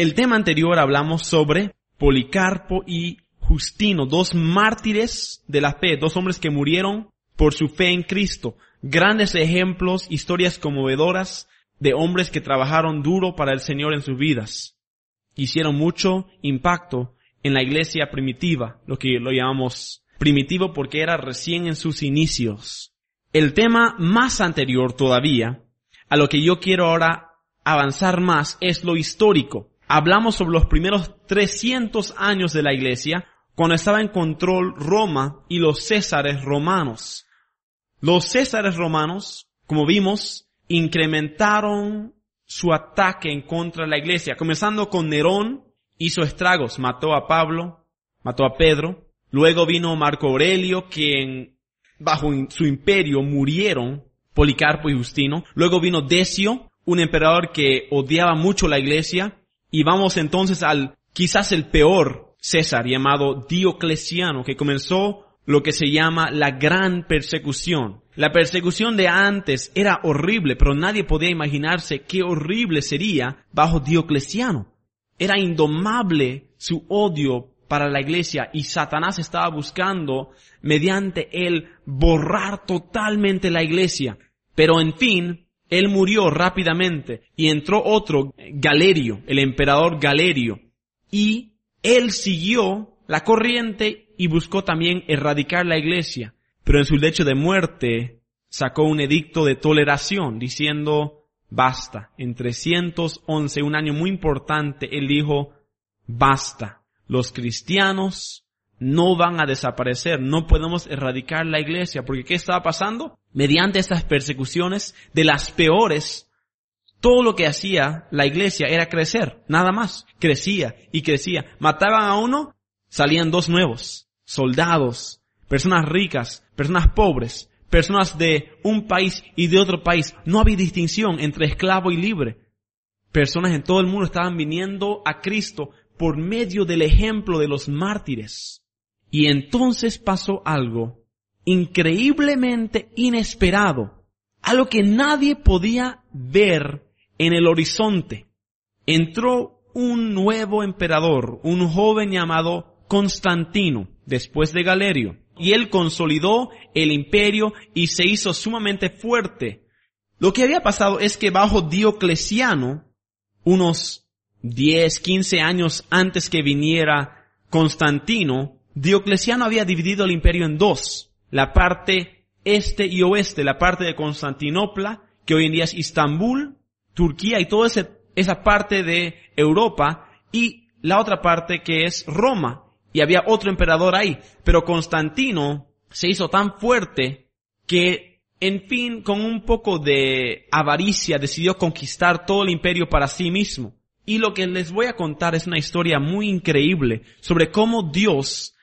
El tema anterior hablamos sobre Policarpo y Justino, dos mártires de la fe, dos hombres que murieron por su fe en Cristo. Grandes ejemplos, historias conmovedoras de hombres que trabajaron duro para el Señor en sus vidas. Hicieron mucho impacto en la iglesia primitiva, lo que lo llamamos primitivo porque era recién en sus inicios. El tema más anterior todavía, a lo que yo quiero ahora avanzar más, es lo histórico. Hablamos sobre los primeros 300 años de la iglesia, cuando estaba en control Roma y los césares romanos. Los césares romanos, como vimos, incrementaron su ataque en contra de la iglesia, comenzando con Nerón, hizo estragos, mató a Pablo, mató a Pedro, luego vino Marco Aurelio, quien bajo su imperio murieron Policarpo y Justino, luego vino Decio, un emperador que odiaba mucho la iglesia, y vamos entonces al quizás el peor César llamado Diocleciano, que comenzó lo que se llama la gran persecución. La persecución de antes era horrible, pero nadie podía imaginarse qué horrible sería bajo Diocleciano. Era indomable su odio para la iglesia y Satanás estaba buscando mediante él borrar totalmente la iglesia. Pero en fin, él murió rápidamente y entró otro, Galerio, el emperador Galerio. Y él siguió la corriente y buscó también erradicar la iglesia. Pero en su lecho de muerte sacó un edicto de toleración diciendo, basta. En 311, un año muy importante, él dijo, basta. Los cristianos no van a desaparecer, no podemos erradicar la iglesia, porque ¿qué estaba pasando? Mediante estas persecuciones de las peores, todo lo que hacía la iglesia era crecer, nada más, crecía y crecía. Mataban a uno, salían dos nuevos, soldados, personas ricas, personas pobres, personas de un país y de otro país. No había distinción entre esclavo y libre. Personas en todo el mundo estaban viniendo a Cristo por medio del ejemplo de los mártires. Y entonces pasó algo increíblemente inesperado, algo que nadie podía ver en el horizonte. Entró un nuevo emperador, un joven llamado Constantino, después de Galerio, y él consolidó el imperio y se hizo sumamente fuerte. Lo que había pasado es que bajo Diocleciano, unos 10, 15 años antes que viniera Constantino, Diocleciano había dividido el imperio en dos, la parte este y oeste, la parte de Constantinopla, que hoy en día es Istambul, Turquía y toda esa parte de Europa, y la otra parte que es Roma, y había otro emperador ahí, pero Constantino se hizo tan fuerte que, en fin, con un poco de avaricia decidió conquistar todo el imperio para sí mismo. Y lo que les voy a contar es una historia muy increíble sobre cómo Dios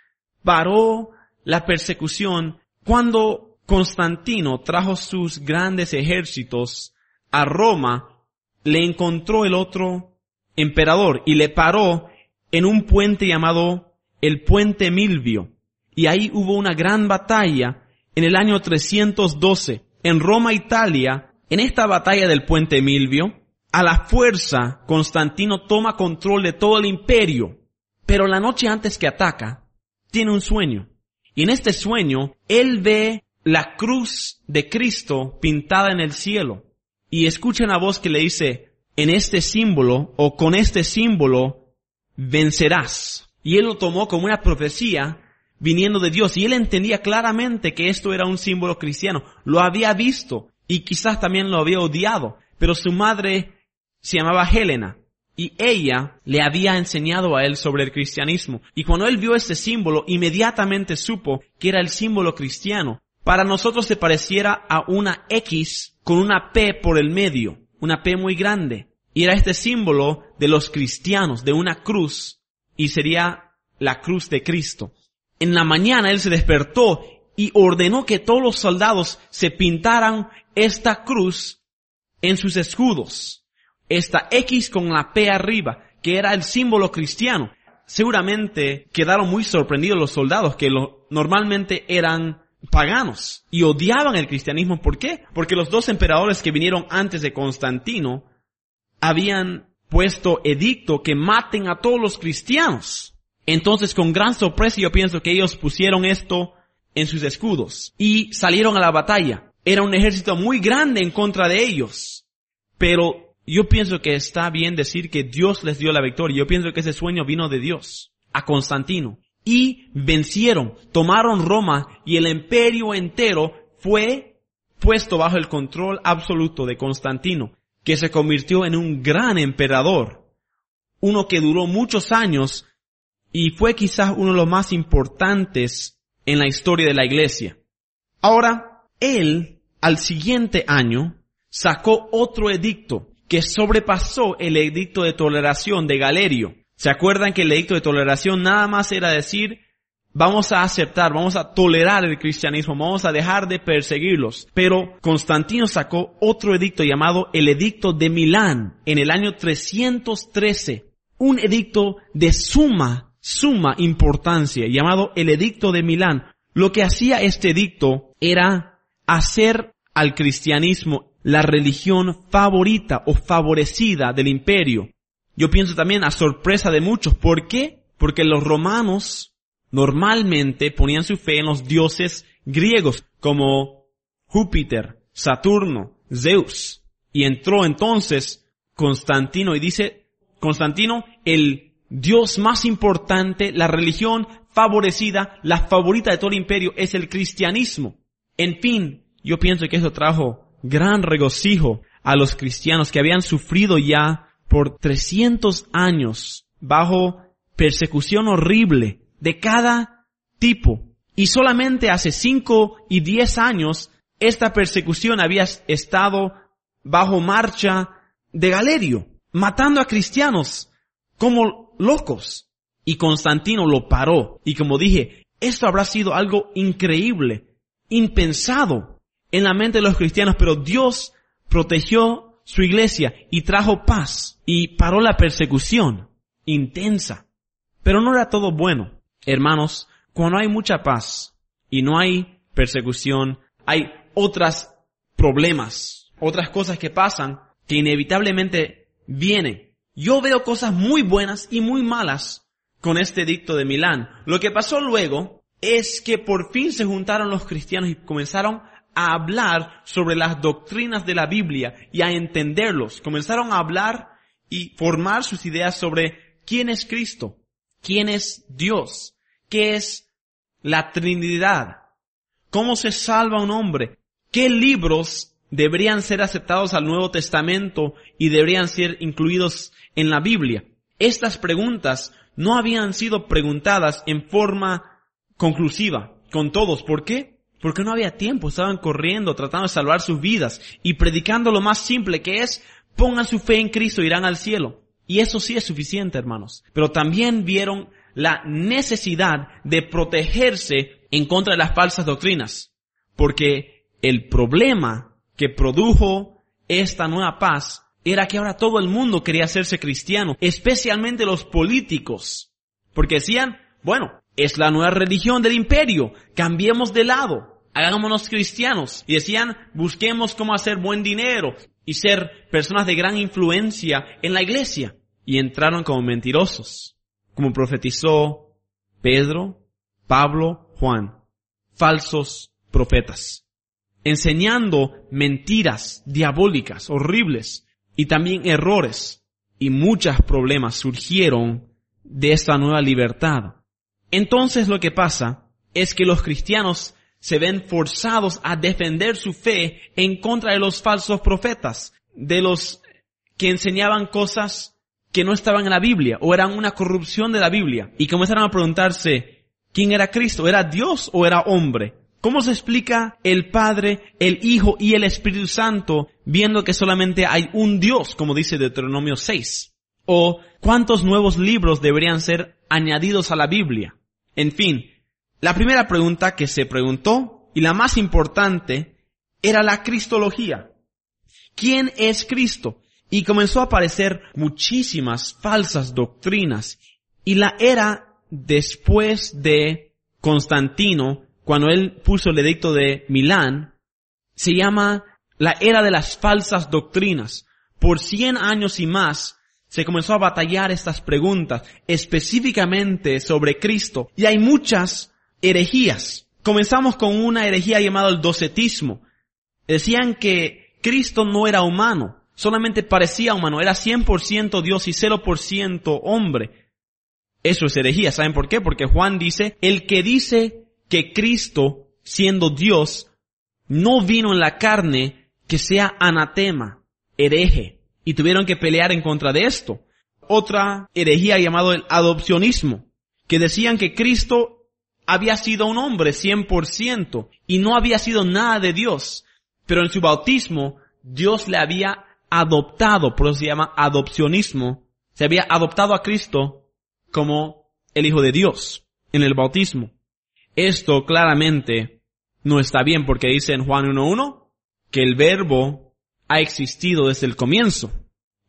paró la persecución cuando Constantino trajo sus grandes ejércitos a Roma, le encontró el otro emperador y le paró en un puente llamado el puente Milvio. Y ahí hubo una gran batalla en el año 312 en Roma, Italia. En esta batalla del puente Milvio, a la fuerza, Constantino toma control de todo el imperio. Pero la noche antes que ataca, tiene un sueño. Y en este sueño, él ve la cruz de Cristo pintada en el cielo. Y escucha una voz que le dice, en este símbolo o con este símbolo vencerás. Y él lo tomó como una profecía viniendo de Dios. Y él entendía claramente que esto era un símbolo cristiano. Lo había visto y quizás también lo había odiado. Pero su madre se llamaba Helena. Y ella le había enseñado a él sobre el cristianismo. Y cuando él vio este símbolo, inmediatamente supo que era el símbolo cristiano. Para nosotros se pareciera a una X con una P por el medio, una P muy grande. Y era este símbolo de los cristianos, de una cruz, y sería la cruz de Cristo. En la mañana él se despertó y ordenó que todos los soldados se pintaran esta cruz en sus escudos. Esta X con la P arriba, que era el símbolo cristiano. Seguramente quedaron muy sorprendidos los soldados que normalmente eran paganos y odiaban el cristianismo. ¿Por qué? Porque los dos emperadores que vinieron antes de Constantino habían puesto edicto que maten a todos los cristianos. Entonces, con gran sorpresa, yo pienso que ellos pusieron esto en sus escudos y salieron a la batalla. Era un ejército muy grande en contra de ellos. Pero yo pienso que está bien decir que Dios les dio la victoria. Yo pienso que ese sueño vino de Dios a Constantino. Y vencieron, tomaron Roma y el imperio entero fue puesto bajo el control absoluto de Constantino que se convirtió en un gran emperador, uno que duró muchos años y fue quizás uno de los más importantes en la historia de la iglesia. Ahora, él, al siguiente año, sacó otro edicto que sobrepasó el edicto de toleración de Galerio. ¿Se acuerdan que el edicto de toleración nada más era decir vamos a aceptar, vamos a tolerar el cristianismo, vamos a dejar de perseguirlos. Pero Constantino sacó otro edicto llamado el Edicto de Milán en el año 313. Un edicto de suma, suma importancia llamado el Edicto de Milán. Lo que hacía este edicto era hacer al cristianismo la religión favorita o favorecida del imperio. Yo pienso también a sorpresa de muchos. ¿Por qué? Porque los romanos normalmente ponían su fe en los dioses griegos como Júpiter, Saturno, Zeus. Y entró entonces Constantino y dice, Constantino, el dios más importante, la religión favorecida, la favorita de todo el imperio es el cristianismo. En fin, yo pienso que eso trajo gran regocijo a los cristianos que habían sufrido ya por 300 años bajo persecución horrible de cada tipo. Y solamente hace cinco y diez años esta persecución había estado bajo marcha de Galerio, matando a cristianos como locos. Y Constantino lo paró. Y como dije, esto habrá sido algo increíble, impensado en la mente de los cristianos, pero Dios protegió su iglesia y trajo paz y paró la persecución intensa. Pero no era todo bueno. Hermanos, cuando hay mucha paz y no hay persecución, hay otras problemas, otras cosas que pasan que inevitablemente vienen. Yo veo cosas muy buenas y muy malas con este dicto de Milán. Lo que pasó luego es que por fin se juntaron los cristianos y comenzaron a hablar sobre las doctrinas de la Biblia y a entenderlos. Comenzaron a hablar y formar sus ideas sobre quién es Cristo, quién es Dios, ¿Qué es la Trinidad? ¿Cómo se salva un hombre? ¿Qué libros deberían ser aceptados al Nuevo Testamento y deberían ser incluidos en la Biblia? Estas preguntas no habían sido preguntadas en forma conclusiva con todos. ¿Por qué? Porque no había tiempo, estaban corriendo, tratando de salvar sus vidas y predicando lo más simple que es pongan su fe en Cristo irán al cielo. Y eso sí es suficiente, hermanos. Pero también vieron la necesidad de protegerse en contra de las falsas doctrinas. Porque el problema que produjo esta nueva paz era que ahora todo el mundo quería hacerse cristiano, especialmente los políticos. Porque decían, bueno, es la nueva religión del imperio, cambiemos de lado, hagámonos cristianos. Y decían, busquemos cómo hacer buen dinero y ser personas de gran influencia en la iglesia. Y entraron como mentirosos como profetizó Pedro, Pablo, Juan, falsos profetas, enseñando mentiras diabólicas, horribles, y también errores, y muchos problemas surgieron de esta nueva libertad. Entonces lo que pasa es que los cristianos se ven forzados a defender su fe en contra de los falsos profetas, de los que enseñaban cosas que no estaban en la Biblia o eran una corrupción de la Biblia y comenzaron a preguntarse quién era Cristo, ¿era Dios o era hombre? ¿Cómo se explica el Padre, el Hijo y el Espíritu Santo viendo que solamente hay un Dios, como dice Deuteronomio 6? ¿O cuántos nuevos libros deberían ser añadidos a la Biblia? En fin, la primera pregunta que se preguntó y la más importante era la cristología. ¿Quién es Cristo? Y comenzó a aparecer muchísimas falsas doctrinas. Y la era después de Constantino, cuando él puso el edicto de Milán, se llama la era de las falsas doctrinas. Por cien años y más se comenzó a batallar estas preguntas específicamente sobre Cristo. Y hay muchas herejías. Comenzamos con una herejía llamada el docetismo. Decían que Cristo no era humano, solamente parecía humano, era 100% Dios y 0% hombre. Eso es herejía, ¿saben por qué? Porque Juan dice, el que dice que Cristo, siendo Dios, no vino en la carne, que sea anatema, hereje. Y tuvieron que pelear en contra de esto. Otra herejía llamado el adopcionismo, que decían que Cristo había sido un hombre 100% y no había sido nada de Dios. Pero en su bautismo, Dios le había adoptado, por eso se llama adopcionismo, se había adoptado a Cristo como el Hijo de Dios en el bautismo. Esto claramente no está bien porque dice en Juan 1.1 que el verbo ha existido desde el comienzo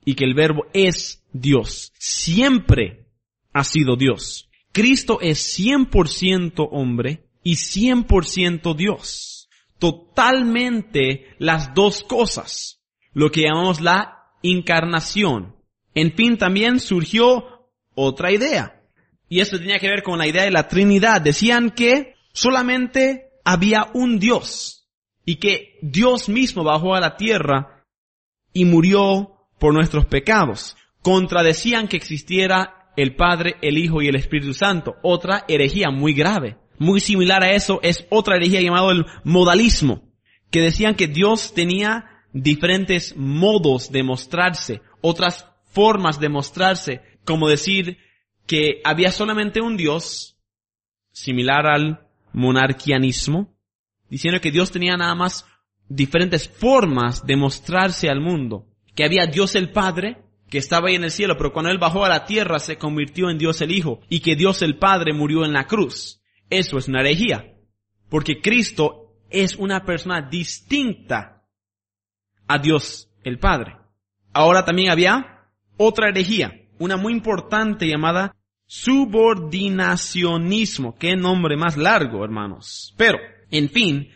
y que el verbo es Dios. Siempre ha sido Dios. Cristo es 100% hombre y 100% Dios. Totalmente las dos cosas. Lo que llamamos la encarnación. En fin, también surgió otra idea. Y esto tenía que ver con la idea de la Trinidad. Decían que solamente había un Dios y que Dios mismo bajó a la tierra y murió por nuestros pecados. Contradecían que existiera el Padre, el Hijo y el Espíritu Santo. Otra herejía muy grave. Muy similar a eso es otra herejía llamado el modalismo, que decían que Dios tenía diferentes modos de mostrarse, otras formas de mostrarse, como decir que había solamente un Dios, similar al monarquianismo, diciendo que Dios tenía nada más diferentes formas de mostrarse al mundo, que había Dios el Padre, que estaba ahí en el cielo, pero cuando Él bajó a la tierra se convirtió en Dios el Hijo, y que Dios el Padre murió en la cruz. Eso es una herejía, porque Cristo es una persona distinta a Dios el Padre. Ahora también había otra herejía, una muy importante llamada subordinacionismo. Qué nombre más largo, hermanos. Pero, en fin,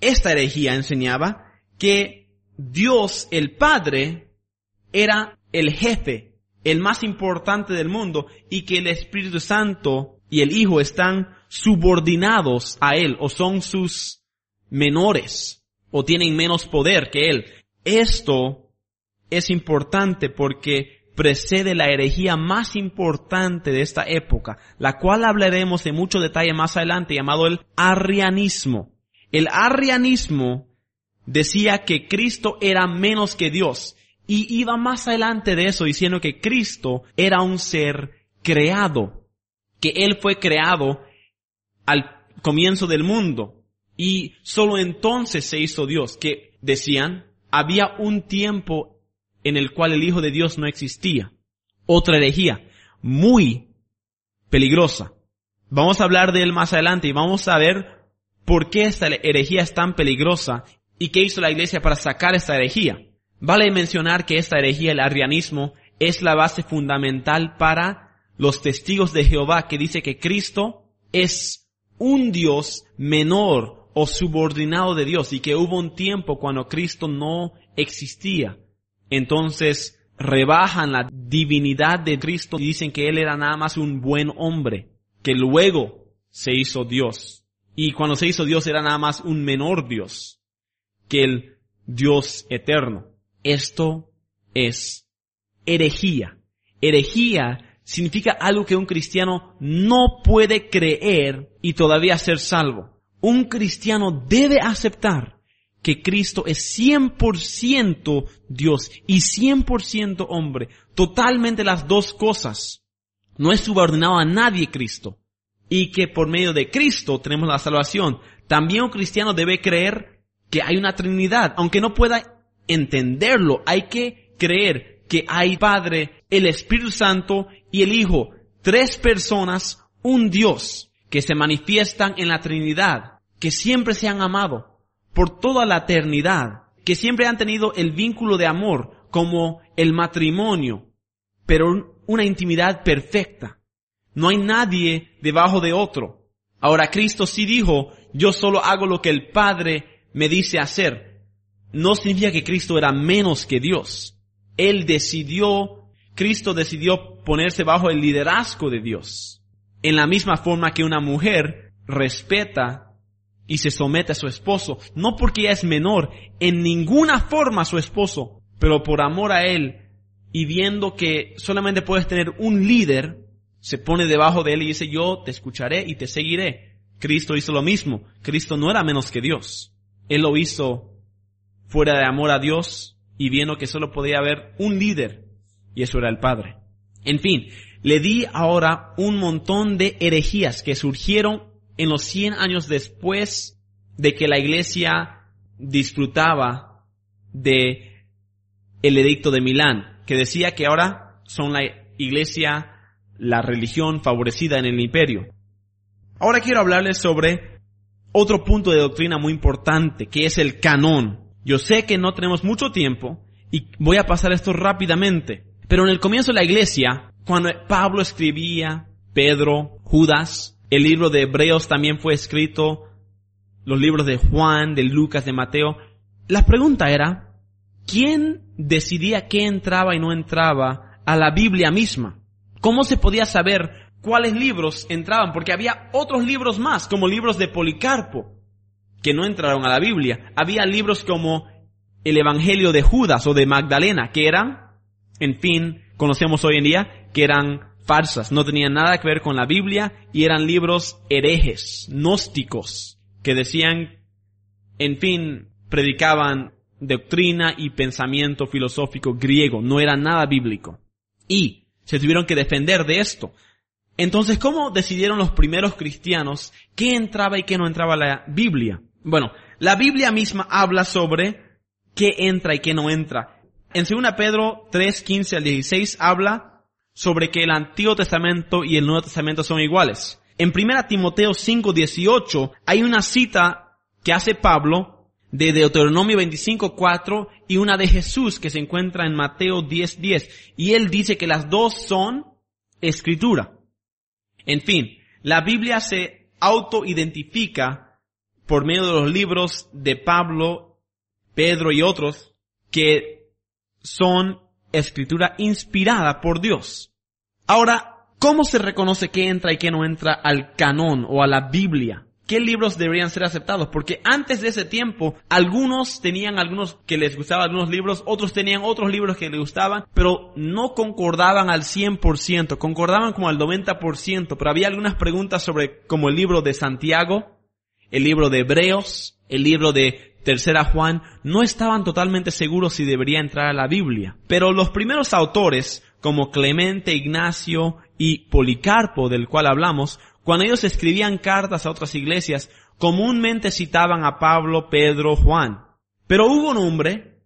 esta herejía enseñaba que Dios el Padre era el jefe, el más importante del mundo y que el Espíritu Santo y el Hijo están subordinados a Él o son sus menores o tienen menos poder que Él. Esto es importante porque precede la herejía más importante de esta época, la cual hablaremos en mucho detalle más adelante, llamado el arrianismo. El arrianismo decía que Cristo era menos que Dios y iba más adelante de eso diciendo que Cristo era un ser creado, que Él fue creado al comienzo del mundo y solo entonces se hizo Dios, que decían, había un tiempo en el cual el Hijo de Dios no existía. Otra herejía, muy peligrosa. Vamos a hablar de él más adelante y vamos a ver por qué esta herejía es tan peligrosa y qué hizo la iglesia para sacar esta herejía. Vale mencionar que esta herejía, el arrianismo, es la base fundamental para los testigos de Jehová que dice que Cristo es un Dios menor o subordinado de Dios y que hubo un tiempo cuando Cristo no existía. Entonces rebajan la divinidad de Cristo y dicen que Él era nada más un buen hombre, que luego se hizo Dios. Y cuando se hizo Dios era nada más un menor Dios que el Dios eterno. Esto es herejía. Herejía significa algo que un cristiano no puede creer y todavía ser salvo. Un cristiano debe aceptar que Cristo es 100% Dios y 100% hombre. Totalmente las dos cosas. No es subordinado a nadie Cristo. Y que por medio de Cristo tenemos la salvación. También un cristiano debe creer que hay una Trinidad. Aunque no pueda entenderlo, hay que creer que hay Padre, el Espíritu Santo y el Hijo. Tres personas, un Dios, que se manifiestan en la Trinidad, que siempre se han amado por toda la eternidad, que siempre han tenido el vínculo de amor como el matrimonio, pero una intimidad perfecta. No hay nadie debajo de otro. Ahora Cristo sí dijo, yo solo hago lo que el Padre me dice hacer. No significa que Cristo era menos que Dios. Él decidió, Cristo decidió ponerse bajo el liderazgo de Dios. En la misma forma que una mujer respeta y se somete a su esposo, no porque ella es menor en ninguna forma a su esposo, pero por amor a él y viendo que solamente puedes tener un líder, se pone debajo de él y dice, yo te escucharé y te seguiré. Cristo hizo lo mismo. Cristo no era menos que Dios. Él lo hizo fuera de amor a Dios y viendo que solo podía haber un líder y eso era el Padre. En fin, le di ahora un montón de herejías que surgieron en los 100 años después de que la iglesia disfrutaba de el edicto de Milán, que decía que ahora son la iglesia, la religión favorecida en el imperio. Ahora quiero hablarles sobre otro punto de doctrina muy importante, que es el canón. Yo sé que no tenemos mucho tiempo y voy a pasar esto rápidamente, pero en el comienzo de la iglesia, cuando Pablo escribía, Pedro, Judas, el libro de Hebreos también fue escrito, los libros de Juan, de Lucas, de Mateo. La pregunta era, ¿quién decidía qué entraba y no entraba a la Biblia misma? ¿Cómo se podía saber cuáles libros entraban? Porque había otros libros más, como libros de Policarpo, que no entraron a la Biblia. Había libros como el Evangelio de Judas o de Magdalena, que eran, en fin, conocemos hoy en día, que eran falsas, no tenían nada que ver con la Biblia y eran libros herejes, gnósticos, que decían, en fin, predicaban doctrina y pensamiento filosófico griego, no era nada bíblico. Y se tuvieron que defender de esto. Entonces, ¿cómo decidieron los primeros cristianos qué entraba y qué no entraba la Biblia? Bueno, la Biblia misma habla sobre qué entra y qué no entra. En 2 Pedro 3, 15 al 16 habla sobre que el Antiguo Testamento y el Nuevo Testamento son iguales. En 1 Timoteo 5:18 hay una cita que hace Pablo de Deuteronomio 25:4 y una de Jesús que se encuentra en Mateo 10:10 y él dice que las dos son escritura. En fin, la Biblia se autoidentifica por medio de los libros de Pablo, Pedro y otros que son escritura inspirada por Dios. Ahora, ¿cómo se reconoce qué entra y qué no entra al canón o a la Biblia? ¿Qué libros deberían ser aceptados? Porque antes de ese tiempo, algunos tenían algunos que les gustaban algunos libros, otros tenían otros libros que les gustaban, pero no concordaban al 100%, concordaban como al 90%, pero había algunas preguntas sobre como el libro de Santiago, el libro de Hebreos, el libro de Tercera Juan, no estaban totalmente seguros si debería entrar a la Biblia. Pero los primeros autores, como Clemente, Ignacio y Policarpo, del cual hablamos, cuando ellos escribían cartas a otras iglesias, comúnmente citaban a Pablo, Pedro, Juan. Pero hubo un hombre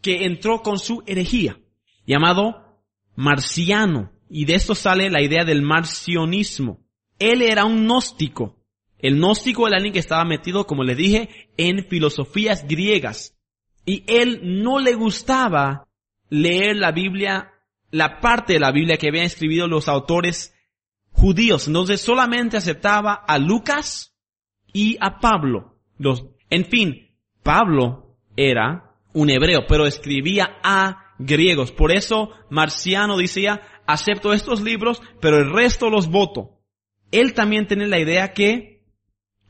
que entró con su herejía, llamado Marciano, y de esto sale la idea del marcionismo. Él era un gnóstico, el gnóstico era alguien que estaba metido, como le dije, en filosofías griegas. Y él no le gustaba leer la Biblia, la parte de la Biblia que habían escrito los autores judíos. Entonces solamente aceptaba a Lucas y a Pablo. Los, en fin, Pablo era un hebreo, pero escribía a griegos. Por eso Marciano decía, acepto estos libros, pero el resto los voto. Él también tenía la idea que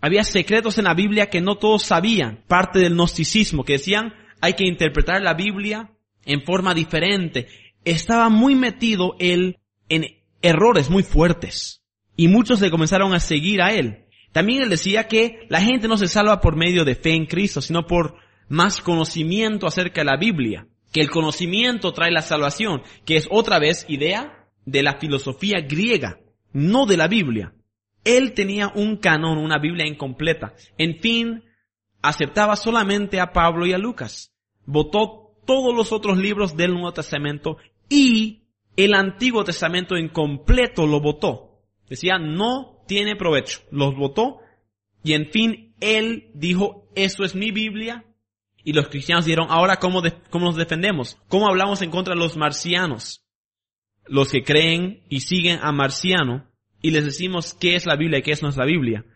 había secretos en la Biblia que no todos sabían, parte del gnosticismo, que decían hay que interpretar la Biblia en forma diferente. Estaba muy metido él en errores muy fuertes y muchos le comenzaron a seguir a él. También él decía que la gente no se salva por medio de fe en Cristo, sino por más conocimiento acerca de la Biblia, que el conocimiento trae la salvación, que es otra vez idea de la filosofía griega, no de la Biblia. Él tenía un canon, una Biblia incompleta. En fin, aceptaba solamente a Pablo y a Lucas. Votó todos los otros libros del Nuevo Testamento y el Antiguo Testamento incompleto lo votó. Decía, no tiene provecho. Los votó y en fin, él dijo, eso es mi Biblia. Y los cristianos dijeron, ahora ¿cómo, cómo nos defendemos? ¿Cómo hablamos en contra de los marcianos? Los que creen y siguen a Marciano y les decimos qué es la Biblia y qué es nuestra Biblia.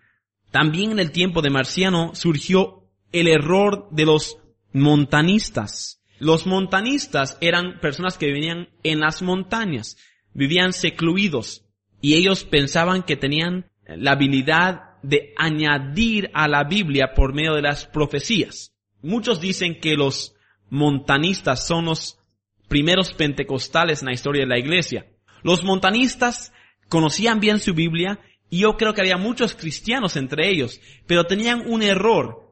También en el tiempo de Marciano surgió el error de los montanistas. Los montanistas eran personas que vivían en las montañas, vivían secluidos y ellos pensaban que tenían la habilidad de añadir a la Biblia por medio de las profecías. Muchos dicen que los montanistas son los primeros pentecostales en la historia de la iglesia. Los montanistas conocían bien su Biblia y yo creo que había muchos cristianos entre ellos, pero tenían un error.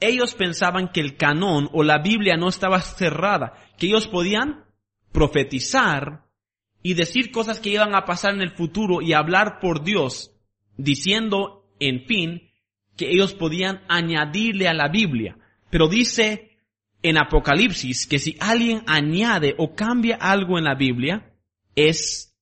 Ellos pensaban que el canón o la Biblia no estaba cerrada, que ellos podían profetizar y decir cosas que iban a pasar en el futuro y hablar por Dios, diciendo en fin, que ellos podían añadirle a la Biblia. Pero dice en Apocalipsis que si alguien añade o cambia algo en la Biblia, es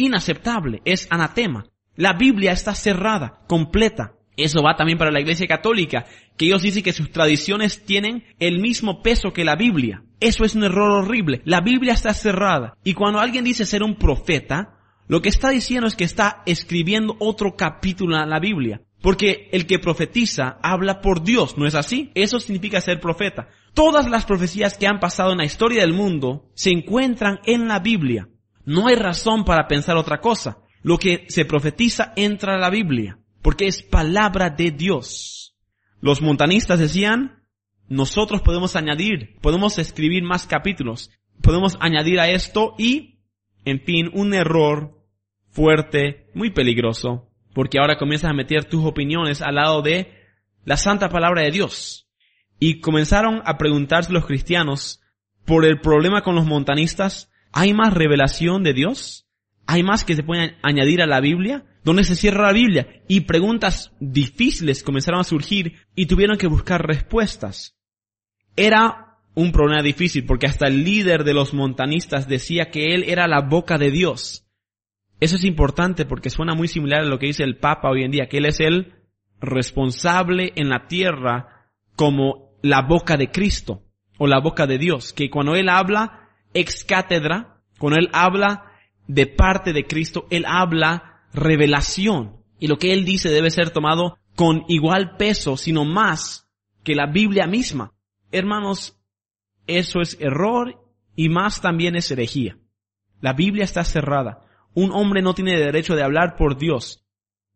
inaceptable, es anatema. La Biblia está cerrada, completa. Eso va también para la Iglesia Católica, que ellos dicen que sus tradiciones tienen el mismo peso que la Biblia. Eso es un error horrible. La Biblia está cerrada. Y cuando alguien dice ser un profeta, lo que está diciendo es que está escribiendo otro capítulo en la Biblia. Porque el que profetiza habla por Dios, ¿no es así? Eso significa ser profeta. Todas las profecías que han pasado en la historia del mundo se encuentran en la Biblia. No hay razón para pensar otra cosa. Lo que se profetiza entra a la Biblia, porque es palabra de Dios. Los montanistas decían, nosotros podemos añadir, podemos escribir más capítulos, podemos añadir a esto y, en fin, un error fuerte, muy peligroso, porque ahora comienzas a meter tus opiniones al lado de la santa palabra de Dios. Y comenzaron a preguntarse los cristianos por el problema con los montanistas, ¿hay más revelación de Dios? ¿Hay más que se puede añadir a la Biblia? ¿Dónde se cierra la Biblia? Y preguntas difíciles comenzaron a surgir y tuvieron que buscar respuestas. Era un problema difícil porque hasta el líder de los montanistas decía que él era la boca de Dios. Eso es importante porque suena muy similar a lo que dice el Papa hoy en día, que Él es el responsable en la tierra como la boca de Cristo o la boca de Dios, que cuando Él habla ex cátedra, cuando Él habla de parte de Cristo, Él habla revelación. Y lo que Él dice debe ser tomado con igual peso, sino más que la Biblia misma. Hermanos, eso es error y más también es herejía. La Biblia está cerrada. Un hombre no tiene derecho de hablar por Dios.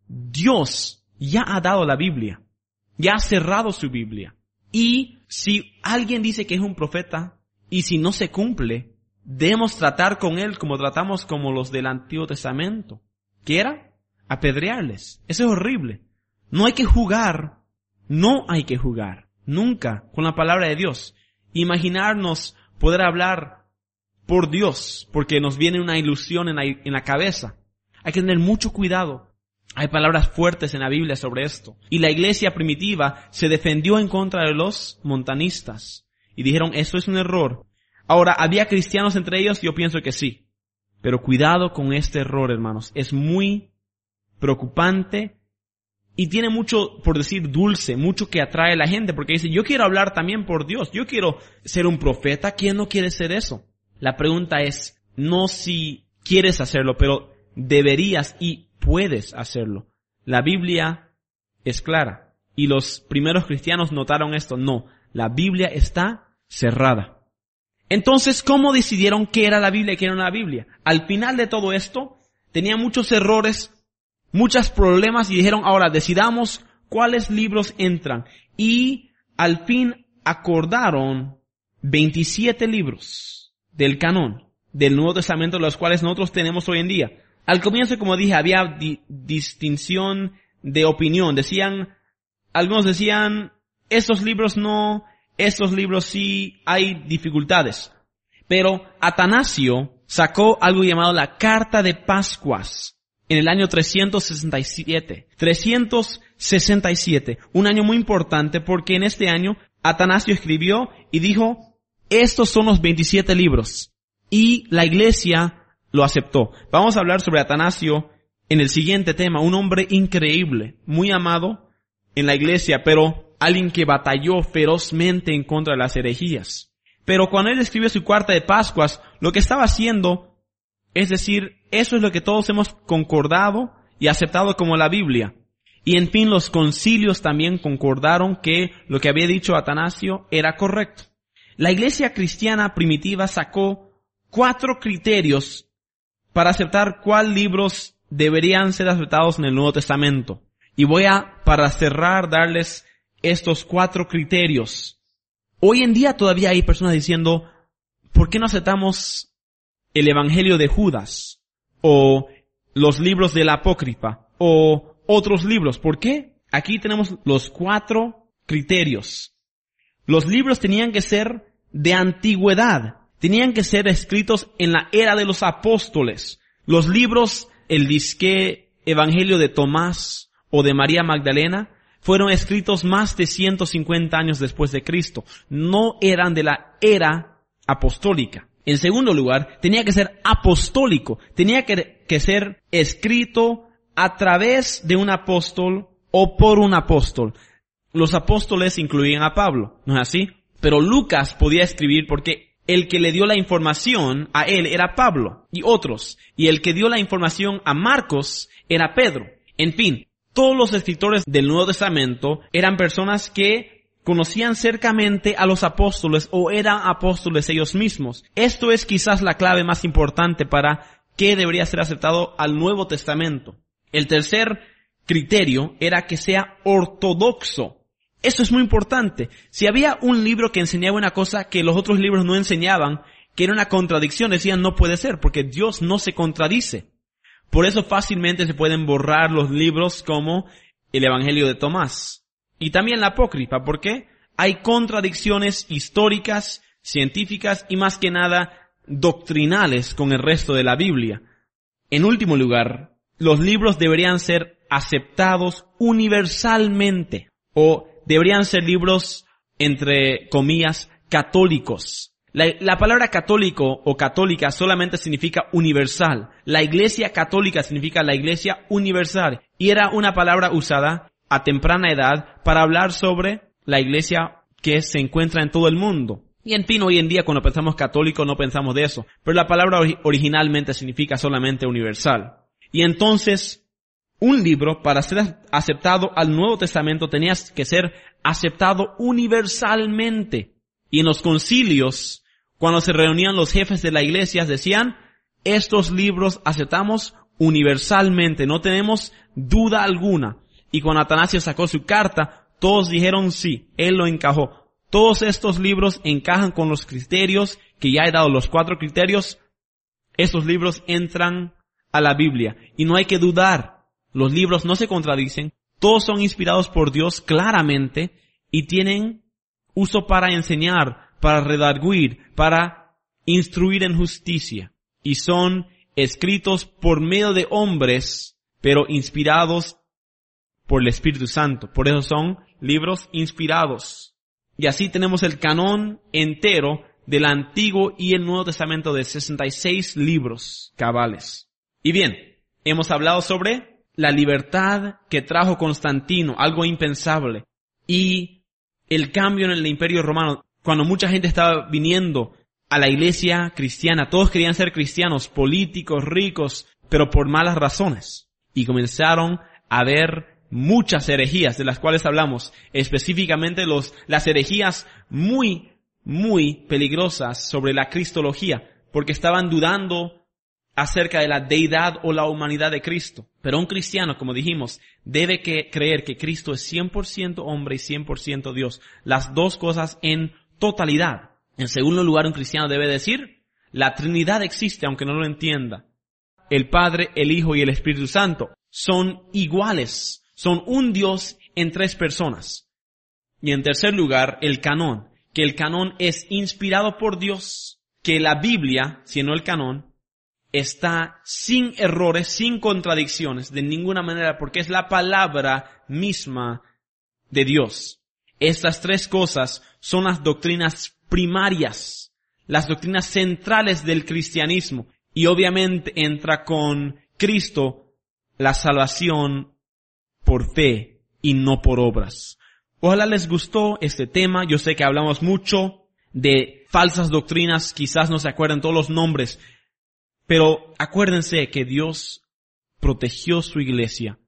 Dios ya ha dado la Biblia. Ya ha cerrado su Biblia. Y si alguien dice que es un profeta y si no se cumple, debemos tratar con él como tratamos como los del Antiguo Testamento. ¿Qué era? Apedrearles. Eso es horrible. No hay que jugar. No hay que jugar. Nunca con la palabra de Dios. Imaginarnos poder hablar por Dios, porque nos viene una ilusión en la, en la cabeza. Hay que tener mucho cuidado. Hay palabras fuertes en la Biblia sobre esto. Y la iglesia primitiva se defendió en contra de los montanistas. Y dijeron, eso es un error. Ahora, ¿había cristianos entre ellos? Yo pienso que sí. Pero cuidado con este error, hermanos. Es muy preocupante y tiene mucho, por decir, dulce, mucho que atrae a la gente, porque dice, yo quiero hablar también por Dios, yo quiero ser un profeta, ¿quién no quiere ser eso? La pregunta es, no si quieres hacerlo, pero deberías y puedes hacerlo. La Biblia es clara. Y los primeros cristianos notaron esto. No, la Biblia está cerrada. Entonces, ¿cómo decidieron qué era la Biblia y qué era la Biblia? Al final de todo esto, tenía muchos errores, muchos problemas y dijeron, ahora decidamos cuáles libros entran. Y al fin acordaron 27 libros del canon del Nuevo Testamento, los cuales nosotros tenemos hoy en día. Al comienzo, como dije, había distinción de opinión. Decían, algunos decían, estos libros no estos libros sí hay dificultades. Pero Atanasio sacó algo llamado la Carta de Pascuas en el año 367. 367, un año muy importante porque en este año Atanasio escribió y dijo, estos son los 27 libros. Y la iglesia lo aceptó. Vamos a hablar sobre Atanasio en el siguiente tema, un hombre increíble, muy amado en la iglesia, pero alguien que batalló ferozmente en contra de las herejías. Pero cuando él escribe su cuarta de Pascuas, lo que estaba haciendo es decir, eso es lo que todos hemos concordado y aceptado como la Biblia. Y en fin, los concilios también concordaron que lo que había dicho Atanasio era correcto. La iglesia cristiana primitiva sacó cuatro criterios para aceptar cuáles libros deberían ser aceptados en el Nuevo Testamento. Y voy a, para cerrar, darles estos cuatro criterios. Hoy en día todavía hay personas diciendo, ¿por qué no aceptamos el Evangelio de Judas? O los libros de la Apócrifa? O otros libros? ¿Por qué? Aquí tenemos los cuatro criterios. Los libros tenían que ser de antigüedad. Tenían que ser escritos en la era de los apóstoles. Los libros, el disque Evangelio de Tomás o de María Magdalena, fueron escritos más de 150 años después de Cristo. No eran de la era apostólica. En segundo lugar, tenía que ser apostólico. Tenía que, que ser escrito a través de un apóstol o por un apóstol. Los apóstoles incluían a Pablo, ¿no es así? Pero Lucas podía escribir porque el que le dio la información a él era Pablo y otros, y el que dio la información a Marcos era Pedro. En fin, todos los escritores del Nuevo Testamento eran personas que conocían cercamente a los apóstoles o eran apóstoles ellos mismos. Esto es quizás la clave más importante para qué debería ser aceptado al Nuevo Testamento. El tercer criterio era que sea ortodoxo. Eso es muy importante. Si había un libro que enseñaba una cosa que los otros libros no enseñaban, que era una contradicción, decían no puede ser, porque Dios no se contradice. Por eso fácilmente se pueden borrar los libros como el Evangelio de Tomás. Y también la apócrifa, ¿por qué? Hay contradicciones históricas, científicas y más que nada doctrinales con el resto de la Biblia. En último lugar, los libros deberían ser aceptados universalmente o deberían ser libros entre comillas católicos. La, palabra católico o católica solamente significa universal. La iglesia católica significa la iglesia universal. Y era una palabra usada a temprana edad para hablar sobre la iglesia que se encuentra en todo el mundo. Y en fin, hoy en día cuando pensamos católico no pensamos de eso. Pero la palabra originalmente significa solamente universal. Y entonces, un libro para ser aceptado al Nuevo Testamento tenía que ser aceptado universalmente. Y en los concilios cuando se reunían los jefes de la iglesia, decían, estos libros aceptamos universalmente, no tenemos duda alguna. Y cuando Atanasio sacó su carta, todos dijeron sí, él lo encajó. Todos estos libros encajan con los criterios que ya he dado, los cuatro criterios. Estos libros entran a la Biblia. Y no hay que dudar. Los libros no se contradicen. Todos son inspirados por Dios claramente y tienen uso para enseñar, para redarguir, para instruir en justicia. Y son escritos por medio de hombres, pero inspirados por el Espíritu Santo. Por eso son libros inspirados. Y así tenemos el canón entero del Antiguo y el Nuevo Testamento de 66 libros cabales. Y bien, hemos hablado sobre la libertad que trajo Constantino, algo impensable, y el cambio en el imperio romano cuando mucha gente estaba viniendo a la iglesia cristiana, todos querían ser cristianos, políticos, ricos, pero por malas razones. Y comenzaron a haber muchas herejías de las cuales hablamos, específicamente los, las herejías muy, muy peligrosas sobre la cristología, porque estaban dudando acerca de la deidad o la humanidad de Cristo. Pero un cristiano, como dijimos, debe que creer que Cristo es 100% hombre y 100% Dios. Las dos cosas en totalidad. En segundo lugar, un cristiano debe decir, la Trinidad existe aunque no lo entienda. El Padre, el Hijo y el Espíritu Santo son iguales, son un Dios en tres personas. Y en tercer lugar, el canón, que el canon es inspirado por Dios, que la Biblia, siendo el canon, está sin errores, sin contradicciones, de ninguna manera, porque es la palabra misma de Dios. Estas tres cosas son las doctrinas primarias, las doctrinas centrales del cristianismo, y obviamente entra con Cristo la salvación por fe y no por obras. Ojalá les gustó este tema. Yo sé que hablamos mucho de falsas doctrinas, quizás no se acuerden todos los nombres, pero acuérdense que Dios protegió su iglesia